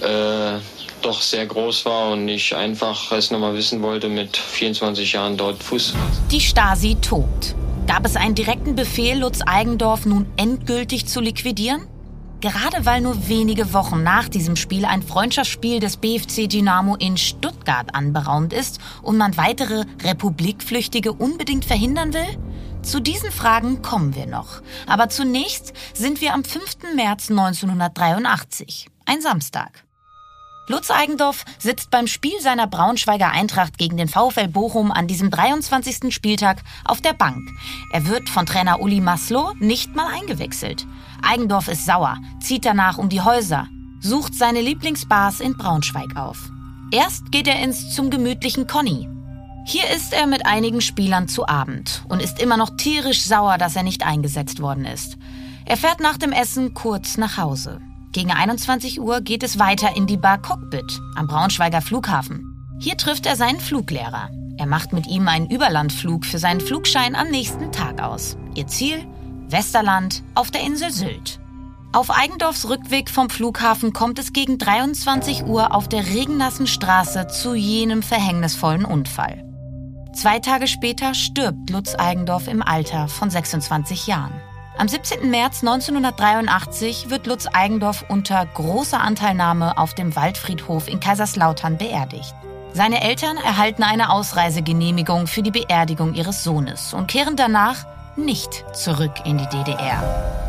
äh, doch sehr groß war und ich einfach es nochmal wissen wollte, mit 24 Jahren dort Fuß. Die Stasi tobt. Gab es einen direkten Befehl, Lutz Eigendorf nun endgültig zu liquidieren? Gerade weil nur wenige Wochen nach diesem Spiel ein Freundschaftsspiel des BFC Dynamo in Stuttgart anberaumt ist und man weitere Republikflüchtige unbedingt verhindern will? Zu diesen Fragen kommen wir noch. Aber zunächst sind wir am 5. März 1983, ein Samstag. Lutz Eigendorf sitzt beim Spiel seiner Braunschweiger Eintracht gegen den VfL Bochum an diesem 23. Spieltag auf der Bank. Er wird von Trainer Uli Maslow nicht mal eingewechselt. Eigendorf ist sauer, zieht danach um die Häuser, sucht seine Lieblingsbars in Braunschweig auf. Erst geht er ins zum gemütlichen Conny. Hier ist er mit einigen Spielern zu Abend und ist immer noch tierisch sauer, dass er nicht eingesetzt worden ist. Er fährt nach dem Essen kurz nach Hause. Gegen 21 Uhr geht es weiter in die Bar Cockpit am Braunschweiger Flughafen. Hier trifft er seinen Fluglehrer. Er macht mit ihm einen Überlandflug für seinen Flugschein am nächsten Tag aus. Ihr Ziel? Westerland auf der Insel Sylt. Auf Eigendorfs Rückweg vom Flughafen kommt es gegen 23 Uhr auf der regennassen Straße zu jenem verhängnisvollen Unfall. Zwei Tage später stirbt Lutz Eigendorf im Alter von 26 Jahren. Am 17. März 1983 wird Lutz Eigendorf unter großer Anteilnahme auf dem Waldfriedhof in Kaiserslautern beerdigt. Seine Eltern erhalten eine Ausreisegenehmigung für die Beerdigung ihres Sohnes und kehren danach nicht zurück in die DDR.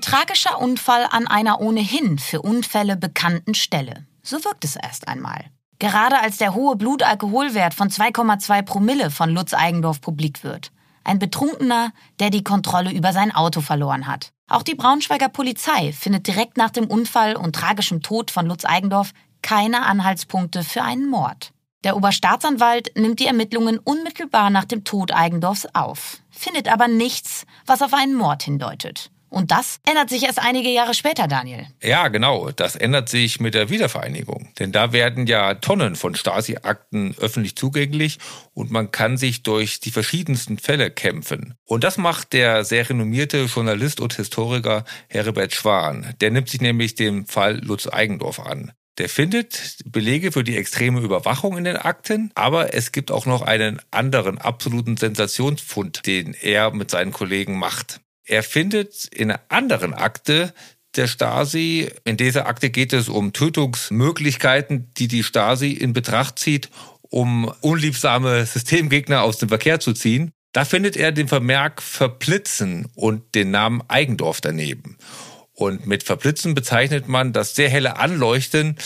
Ein tragischer Unfall an einer ohnehin für Unfälle bekannten Stelle. So wirkt es erst einmal. Gerade als der hohe Blutalkoholwert von 2,2 Promille von Lutz Eigendorf publik wird. Ein Betrunkener, der die Kontrolle über sein Auto verloren hat. Auch die Braunschweiger Polizei findet direkt nach dem Unfall und tragischem Tod von Lutz Eigendorf keine Anhaltspunkte für einen Mord. Der Oberstaatsanwalt nimmt die Ermittlungen unmittelbar nach dem Tod Eigendorfs auf, findet aber nichts, was auf einen Mord hindeutet. Und das ändert sich erst einige Jahre später, Daniel. Ja, genau. Das ändert sich mit der Wiedervereinigung. Denn da werden ja Tonnen von Stasi-Akten öffentlich zugänglich und man kann sich durch die verschiedensten Fälle kämpfen. Und das macht der sehr renommierte Journalist und Historiker Herbert Schwan. Der nimmt sich nämlich dem Fall Lutz Eigendorf an. Der findet Belege für die extreme Überwachung in den Akten, aber es gibt auch noch einen anderen absoluten Sensationsfund, den er mit seinen Kollegen macht. Er findet in einer anderen Akte der Stasi, in dieser Akte geht es um Tötungsmöglichkeiten, die die Stasi in Betracht zieht, um unliebsame Systemgegner aus dem Verkehr zu ziehen. Da findet er den Vermerk Verblitzen und den Namen Eigendorf daneben. Und mit Verblitzen bezeichnet man das sehr helle Anleuchten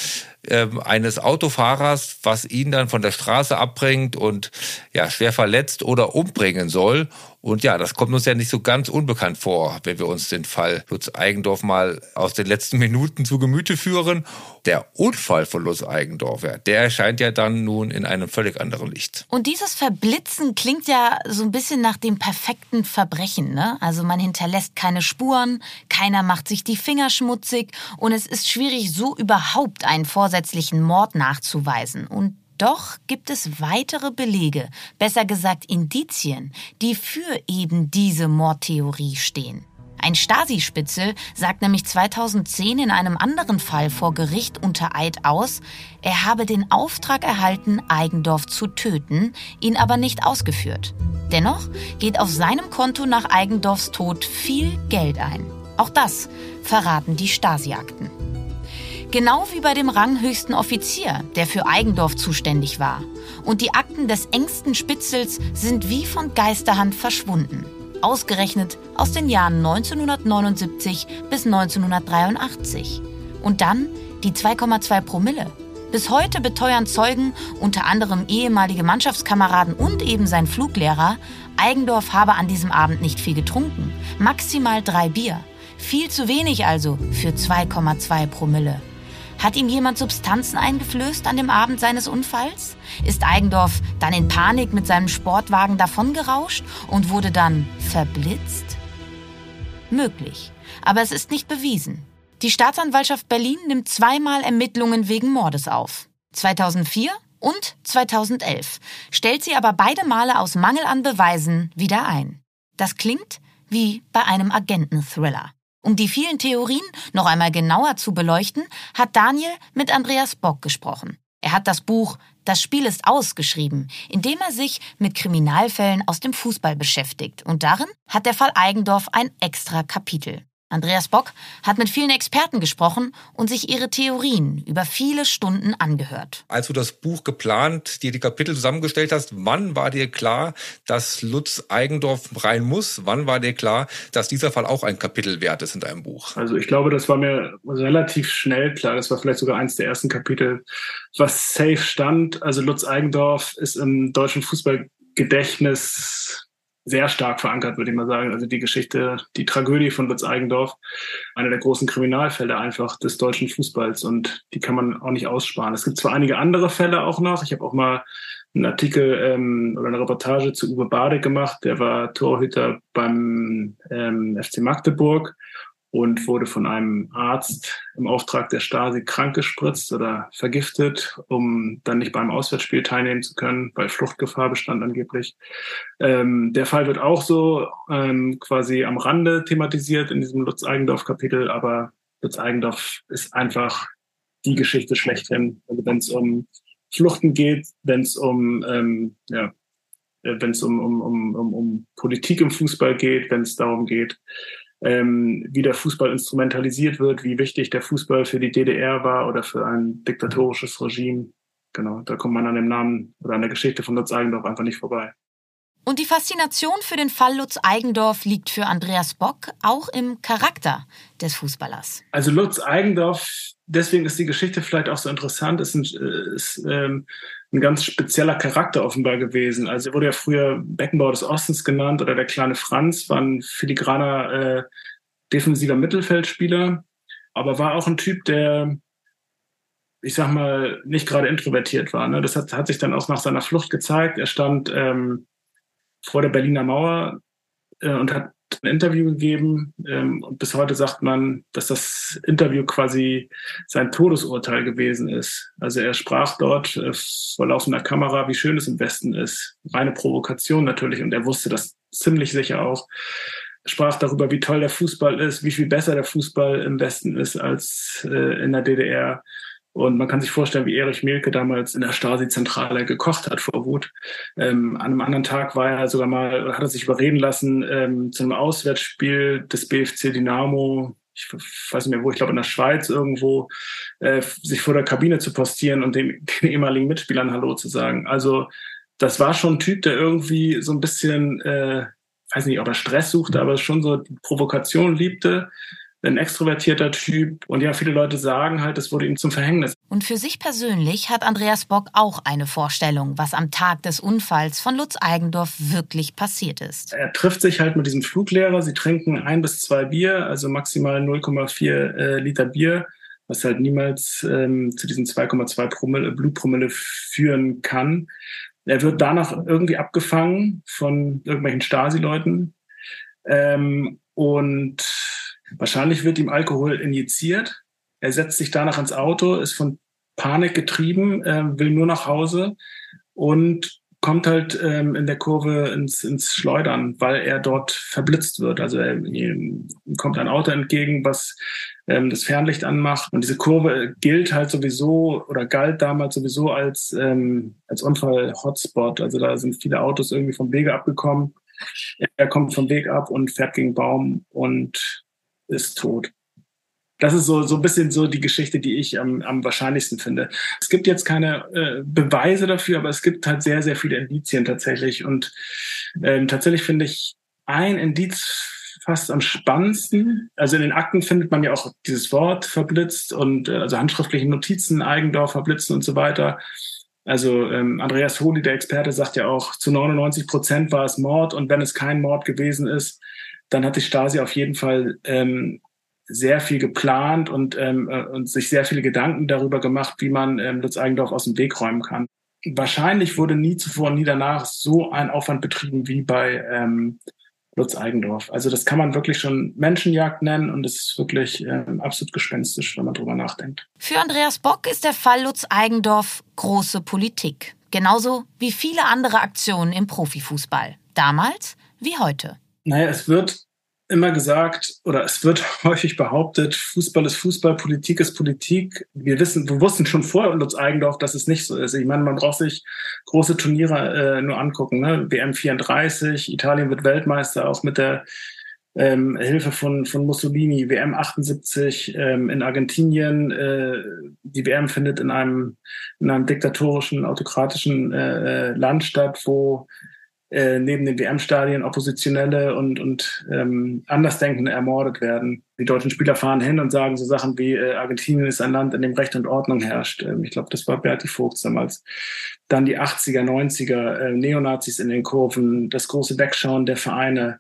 äh, eines Autofahrers, was ihn dann von der Straße abbringt und ja schwer verletzt oder umbringen soll. Und ja, das kommt uns ja nicht so ganz unbekannt vor, wenn wir uns den Fall Lutz Eigendorf mal aus den letzten Minuten zu Gemüte führen. Der Unfall von Lutz Eigendorf, ja, der erscheint ja dann nun in einem völlig anderen Licht. Und dieses Verblitzen klingt ja so ein bisschen nach dem perfekten Verbrechen, ne? Also man hinterlässt keine Spuren, keiner macht sich die Finger schmutzig und es ist schwierig, so überhaupt einen vorsätzlichen Mord nachzuweisen. Und doch gibt es weitere Belege, besser gesagt Indizien, die für eben diese Mordtheorie stehen. Ein Stasi-Spitzel sagt nämlich 2010 in einem anderen Fall vor Gericht unter Eid aus, er habe den Auftrag erhalten, Eigendorf zu töten, ihn aber nicht ausgeführt. Dennoch geht auf seinem Konto nach Eigendorfs Tod viel Geld ein. Auch das verraten die Stasi-Akten. Genau wie bei dem ranghöchsten Offizier, der für Eigendorf zuständig war. Und die Akten des engsten Spitzels sind wie von Geisterhand verschwunden. Ausgerechnet aus den Jahren 1979 bis 1983. Und dann die 2,2 Promille. Bis heute beteuern Zeugen, unter anderem ehemalige Mannschaftskameraden und eben sein Fluglehrer, Eigendorf habe an diesem Abend nicht viel getrunken. Maximal drei Bier. Viel zu wenig also für 2,2 Promille. Hat ihm jemand Substanzen eingeflößt an dem Abend seines Unfalls? Ist Eigendorf dann in Panik mit seinem Sportwagen davongerauscht und wurde dann verblitzt? Möglich, aber es ist nicht bewiesen. Die Staatsanwaltschaft Berlin nimmt zweimal Ermittlungen wegen Mordes auf. 2004 und 2011, stellt sie aber beide Male aus Mangel an Beweisen wieder ein. Das klingt wie bei einem Agenten-Thriller. Um die vielen Theorien noch einmal genauer zu beleuchten, hat Daniel mit Andreas Bock gesprochen. Er hat das Buch Das Spiel ist ausgeschrieben, in dem er sich mit Kriminalfällen aus dem Fußball beschäftigt. Und darin hat der Fall Eigendorf ein extra Kapitel. Andreas Bock hat mit vielen Experten gesprochen und sich ihre Theorien über viele Stunden angehört. Als du das Buch geplant, dir die Kapitel zusammengestellt hast, wann war dir klar, dass Lutz Eigendorf rein muss? Wann war dir klar, dass dieser Fall auch ein Kapitel wert ist in deinem Buch? Also ich glaube, das war mir relativ schnell klar. Das war vielleicht sogar eins der ersten Kapitel, was safe stand. Also Lutz Eigendorf ist im deutschen Fußballgedächtnis sehr stark verankert, würde ich mal sagen. Also die Geschichte, die Tragödie von Lutz Eigendorf, einer der großen Kriminalfälle einfach des deutschen Fußballs und die kann man auch nicht aussparen. Es gibt zwar einige andere Fälle auch noch. Ich habe auch mal einen Artikel ähm, oder eine Reportage zu Uwe Bade gemacht. Der war Torhüter beim ähm, FC Magdeburg und wurde von einem Arzt im Auftrag der Stasi krankgespritzt oder vergiftet, um dann nicht beim Auswärtsspiel teilnehmen zu können, weil Fluchtgefahr bestand angeblich. Ähm, der Fall wird auch so ähm, quasi am Rande thematisiert in diesem Lutz-Eigendorf-Kapitel, aber Lutz Eigendorf ist einfach die Geschichte schlechthin. Also wenn es um Fluchten geht, wenn es um ähm, ja, äh, wenn es um, um, um, um, um Politik im Fußball geht, wenn es darum geht, ähm, wie der Fußball instrumentalisiert wird, wie wichtig der Fußball für die DDR war oder für ein diktatorisches Regime. Genau, da kommt man an dem Namen oder an der Geschichte von Lutz Eigendorf einfach nicht vorbei. Und die Faszination für den Fall Lutz Eigendorf liegt für Andreas Bock auch im Charakter des Fußballers. Also Lutz Eigendorf, deswegen ist die Geschichte vielleicht auch so interessant, ist ein, ist, ähm, ein ganz spezieller Charakter offenbar gewesen. Also er wurde ja früher Beckenbauer des Ostens genannt oder der kleine Franz, war ein filigraner äh, defensiver Mittelfeldspieler, aber war auch ein Typ, der ich sag mal, nicht gerade introvertiert war. Ne? Das hat, hat sich dann auch nach seiner Flucht gezeigt. Er stand ähm, vor der Berliner Mauer äh, und hat ein Interview gegeben. Ähm, und bis heute sagt man, dass das Interview quasi sein Todesurteil gewesen ist. Also er sprach dort äh, vor laufender Kamera, wie schön es im Westen ist. Reine Provokation natürlich. Und er wusste das ziemlich sicher auch. Er sprach darüber, wie toll der Fußball ist, wie viel besser der Fußball im Westen ist als äh, in der DDR. Und man kann sich vorstellen, wie Erich Mielke damals in der Stasi-Zentrale gekocht hat vor Wut. Ähm, an einem anderen Tag war er sogar mal, hat er sich überreden lassen, ähm, zu einem Auswärtsspiel des BFC Dynamo, ich weiß nicht mehr wo, ich glaube in der Schweiz irgendwo, äh, sich vor der Kabine zu postieren und den, den ehemaligen Mitspielern Hallo zu sagen. Also das war schon ein Typ, der irgendwie so ein bisschen, äh, weiß nicht, ob er Stress suchte, aber schon so Provokation liebte ein extrovertierter Typ. Und ja, viele Leute sagen halt, es wurde ihm zum Verhängnis. Und für sich persönlich hat Andreas Bock auch eine Vorstellung, was am Tag des Unfalls von Lutz Eigendorf wirklich passiert ist. Er trifft sich halt mit diesem Fluglehrer. Sie trinken ein bis zwei Bier, also maximal 0,4 äh, Liter Bier, was halt niemals ähm, zu diesen 2,2 Promille, Blutpromille führen kann. Er wird danach irgendwie abgefangen von irgendwelchen Stasi-Leuten. Ähm, und Wahrscheinlich wird ihm Alkohol injiziert. Er setzt sich danach ins Auto, ist von Panik getrieben, äh, will nur nach Hause und kommt halt ähm, in der Kurve ins, ins Schleudern, weil er dort verblitzt wird. Also er, ihm kommt ein Auto entgegen, was ähm, das Fernlicht anmacht. Und diese Kurve gilt halt sowieso oder galt damals sowieso als, ähm, als Unfall-Hotspot. Also da sind viele Autos irgendwie vom Wege abgekommen. Er kommt vom Weg ab und fährt gegen Baum und ist tot. Das ist so, so ein bisschen so die Geschichte, die ich am, am wahrscheinlichsten finde. Es gibt jetzt keine äh, Beweise dafür, aber es gibt halt sehr, sehr viele Indizien tatsächlich. Und ähm, tatsächlich finde ich ein Indiz fast am spannendsten. Also in den Akten findet man ja auch dieses Wort verblitzt und äh, also handschriftliche Notizen, Eigendorf verblitzen und so weiter. Also ähm, Andreas Holi, der Experte, sagt ja auch, zu 99 Prozent war es Mord und wenn es kein Mord gewesen ist, dann hat die Stasi auf jeden Fall ähm, sehr viel geplant und, ähm, äh, und sich sehr viele Gedanken darüber gemacht, wie man ähm, Lutz Eigendorf aus dem Weg räumen kann. Wahrscheinlich wurde nie zuvor nie danach so ein Aufwand betrieben wie bei ähm, Lutz Eigendorf. Also das kann man wirklich schon Menschenjagd nennen und es ist wirklich ähm, absolut gespenstisch, wenn man drüber nachdenkt. Für Andreas Bock ist der Fall Lutz Eigendorf große Politik. Genauso wie viele andere Aktionen im Profifußball. Damals wie heute. Naja, es wird immer gesagt oder es wird häufig behauptet, Fußball ist Fußball, Politik ist Politik. Wir wissen, wir wussten schon vor Lutz Eigendorf, dass es nicht so ist. Ich meine, man braucht sich große Turniere äh, nur angucken. Ne? WM 34, Italien wird Weltmeister, auch mit der ähm, Hilfe von, von Mussolini, WM 78 ähm, in Argentinien. Äh, die WM findet in einem, in einem diktatorischen, autokratischen äh, äh Land statt, wo äh, neben den WM-Stadien Oppositionelle und, und ähm, Andersdenkende ermordet werden. Die deutschen Spieler fahren hin und sagen so Sachen wie äh, Argentinien ist ein Land, in dem Recht und Ordnung herrscht. Ähm, ich glaube, das war Berti Vogt damals. Dann die 80er, 90er, äh, Neonazis in den Kurven, das große Wegschauen der Vereine.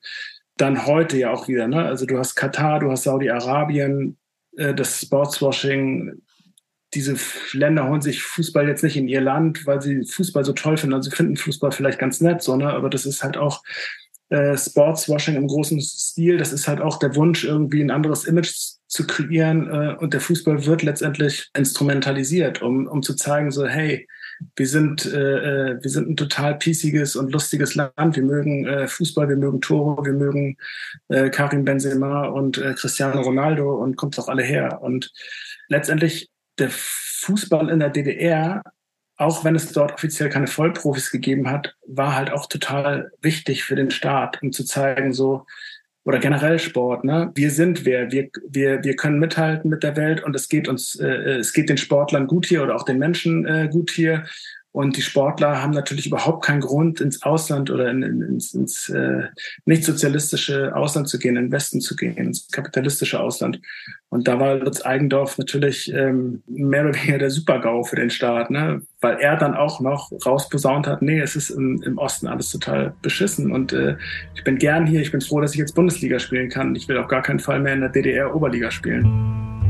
Dann heute ja auch wieder. Ne? Also du hast Katar, du hast Saudi-Arabien, äh, das Sportswashing, diese Länder holen sich Fußball jetzt nicht in ihr Land, weil sie Fußball so toll finden. Also sie finden Fußball vielleicht ganz nett, so, ne? aber das ist halt auch äh, Sportswashing im großen Stil. Das ist halt auch der Wunsch, irgendwie ein anderes Image zu kreieren. Äh, und der Fußball wird letztendlich instrumentalisiert, um, um zu zeigen, so, hey, wir sind, äh, äh wir sind ein total piesiges und lustiges Land. Wir mögen äh, Fußball, wir mögen Tore, wir mögen äh, Karim Benzema und äh, Cristiano Ronaldo und kommt doch alle her. Und letztendlich der Fußball in der DDR, auch wenn es dort offiziell keine Vollprofis gegeben hat, war halt auch total wichtig für den Staat, um zu zeigen, so, oder generell Sport, ne? Wir sind wer, wir, wir, wir können mithalten mit der Welt und es geht uns, äh, es geht den Sportlern gut hier oder auch den Menschen äh, gut hier. Und die Sportler haben natürlich überhaupt keinen Grund, ins Ausland oder in, in, ins, ins äh, nicht sozialistische Ausland zu gehen, in den Westen zu gehen, ins kapitalistische Ausland. Und da war Lutz Eigendorf natürlich ähm, mehr oder weniger der Super-GAU für den Staat, ne? weil er dann auch noch rausposaunt hat, nee, es ist im, im Osten alles total beschissen und äh, ich bin gern hier, ich bin froh, dass ich jetzt Bundesliga spielen kann. Ich will auf gar keinen Fall mehr in der DDR-Oberliga spielen.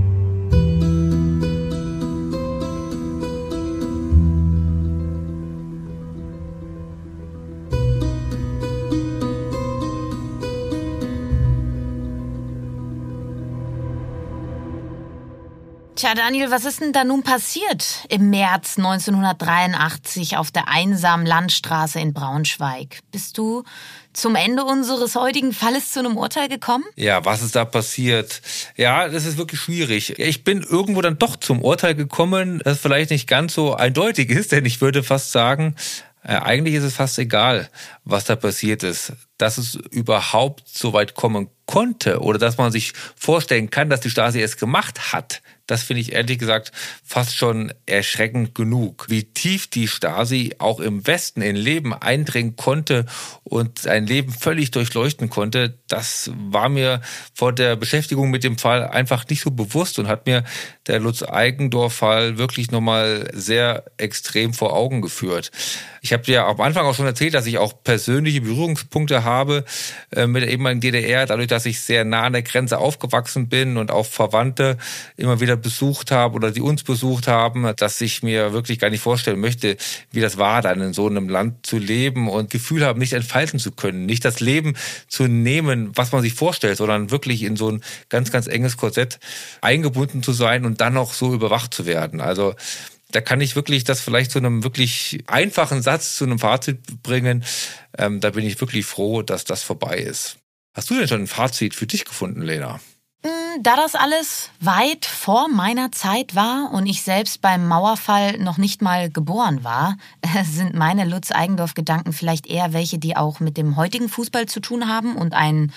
Tja, Daniel, was ist denn da nun passiert im März 1983 auf der einsamen Landstraße in Braunschweig? Bist du zum Ende unseres heutigen Falles zu einem Urteil gekommen? Ja, was ist da passiert? Ja, das ist wirklich schwierig. Ich bin irgendwo dann doch zum Urteil gekommen, das vielleicht nicht ganz so eindeutig ist, denn ich würde fast sagen, äh, eigentlich ist es fast egal, was da passiert ist. Dass es überhaupt so weit kommen konnte oder dass man sich vorstellen kann, dass die Stasi es gemacht hat, das finde ich ehrlich gesagt fast schon erschreckend genug. Wie tief die Stasi auch im Westen in Leben eindringen konnte und sein Leben völlig durchleuchten konnte, das war mir vor der Beschäftigung mit dem Fall einfach nicht so bewusst und hat mir der Lutz-Eigendorf-Fall wirklich nochmal sehr extrem vor Augen geführt. Ich habe dir am Anfang auch schon erzählt, dass ich auch persönliche Berührungspunkte habe äh, mit der ehemaligen DDR, dadurch, dass ich sehr nah an der Grenze aufgewachsen bin und auch Verwandte immer wieder besucht habe oder die uns besucht haben, dass ich mir wirklich gar nicht vorstellen möchte, wie das war, dann in so einem Land zu leben und Gefühl haben, nicht entfalten zu können, nicht das Leben zu nehmen, was man sich vorstellt, sondern wirklich in so ein ganz, ganz enges Korsett eingebunden zu sein und dann noch so überwacht zu werden. Also da kann ich wirklich das vielleicht zu einem wirklich einfachen Satz, zu einem Fazit bringen. Ähm, da bin ich wirklich froh, dass das vorbei ist. Hast du denn schon ein Fazit für dich gefunden, Lena? Mm, da das alles weit vor meiner Zeit war und ich selbst beim Mauerfall noch nicht mal geboren war, sind meine Lutz-Eigendorf-Gedanken vielleicht eher welche, die auch mit dem heutigen Fußball zu tun haben und einen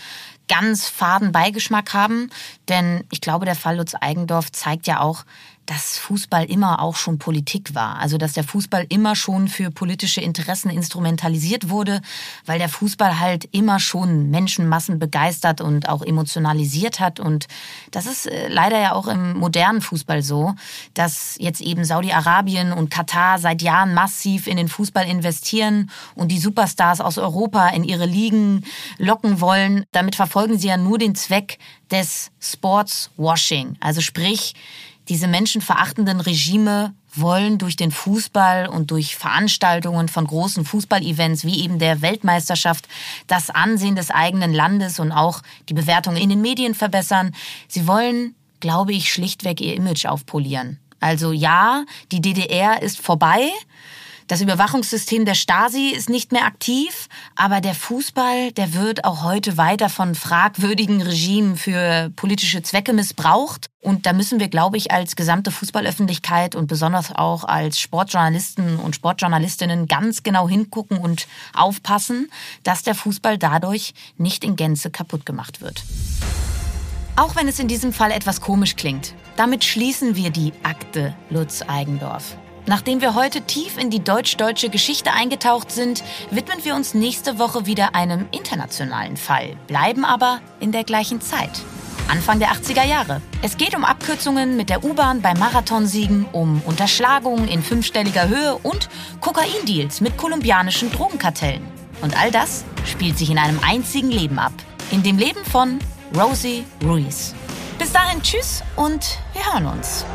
ganz faden Beigeschmack haben. Denn ich glaube, der Fall Lutz Eigendorf zeigt ja auch, dass Fußball immer auch schon Politik war. Also dass der Fußball immer schon für politische Interessen instrumentalisiert wurde, weil der Fußball halt immer schon Menschenmassen begeistert und auch emotionalisiert hat. Und das ist äh, leider ja auch im modernen Fußball so, dass jetzt eben Saudi-Arabien und Katar seit Jahren massiv in den Fußball investieren und die Superstars aus Europa in ihre Ligen locken wollen. Damit verfolgen sie ja nur den Zweck des Sportswashing. Also sprich, diese menschenverachtenden Regime wollen durch den Fußball und durch Veranstaltungen von großen Fußballevents wie eben der Weltmeisterschaft das Ansehen des eigenen Landes und auch die Bewertung in den Medien verbessern. Sie wollen, glaube ich, schlichtweg ihr Image aufpolieren. Also ja, die DDR ist vorbei, das Überwachungssystem der Stasi ist nicht mehr aktiv, aber der Fußball, der wird auch heute weiter von fragwürdigen Regimen für politische Zwecke missbraucht. Und da müssen wir, glaube ich, als gesamte Fußballöffentlichkeit und besonders auch als Sportjournalisten und Sportjournalistinnen ganz genau hingucken und aufpassen, dass der Fußball dadurch nicht in Gänze kaputt gemacht wird. Auch wenn es in diesem Fall etwas komisch klingt, damit schließen wir die Akte Lutz Eigendorf. Nachdem wir heute tief in die deutsch-deutsche Geschichte eingetaucht sind, widmen wir uns nächste Woche wieder einem internationalen Fall, bleiben aber in der gleichen Zeit. Anfang der 80er Jahre. Es geht um Abkürzungen mit der U-Bahn bei Marathonsiegen, um Unterschlagungen in fünfstelliger Höhe und Kokaindeals mit kolumbianischen Drogenkartellen. Und all das spielt sich in einem einzigen Leben ab. In dem Leben von Rosie Ruiz. Bis dahin, tschüss und wir hören uns.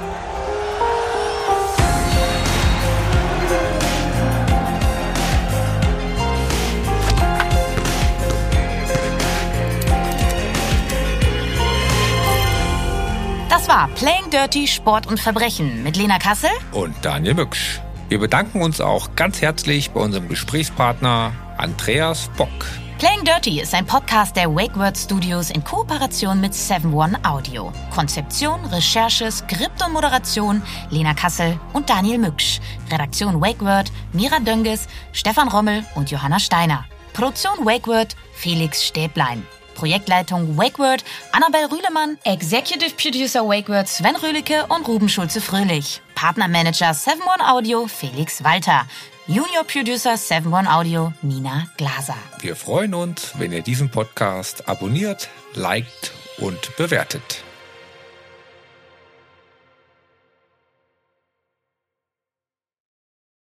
Das war Playing Dirty Sport und Verbrechen mit Lena Kassel und Daniel Mücksch. Wir bedanken uns auch ganz herzlich bei unserem Gesprächspartner Andreas Bock. Playing Dirty ist ein Podcast der Wake Word Studios in Kooperation mit 7-One Audio. Konzeption, Recherche, Skript und Moderation Lena Kassel und Daniel Mücksch. Redaktion Wake Word, Mira Dönges, Stefan Rommel und Johanna Steiner. Produktion Wake Word, Felix Stäblein. Projektleitung WakeWord, Annabel Rühlemann, Executive Producer WakeWord Sven Rühlicke und Ruben Schulze-Fröhlich. Partnermanager 7 One Audio Felix Walter. Junior Producer 7 One Audio Nina Glaser. Wir freuen uns, wenn ihr diesen Podcast abonniert, liked und bewertet.